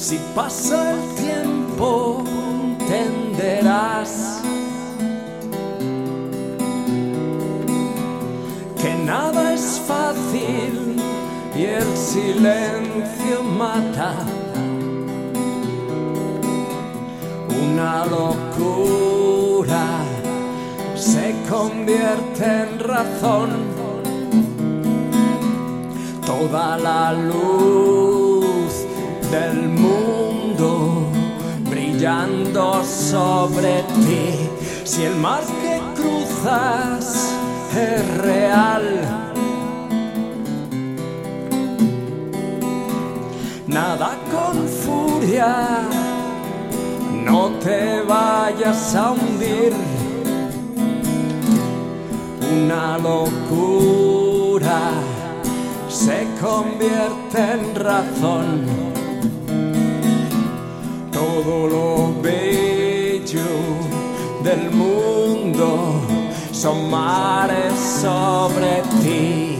Si pasa el tiempo, entenderás que nada es fácil y el silencio mata. Una locura se convierte en razón. Toda la luz del mundo brillando sobre ti. Si el mar que cruzas es real, nada con furia, no te vayas a hundir. Una locura se convierte en razón. Todo lo bello del mundo son mares sobre ti.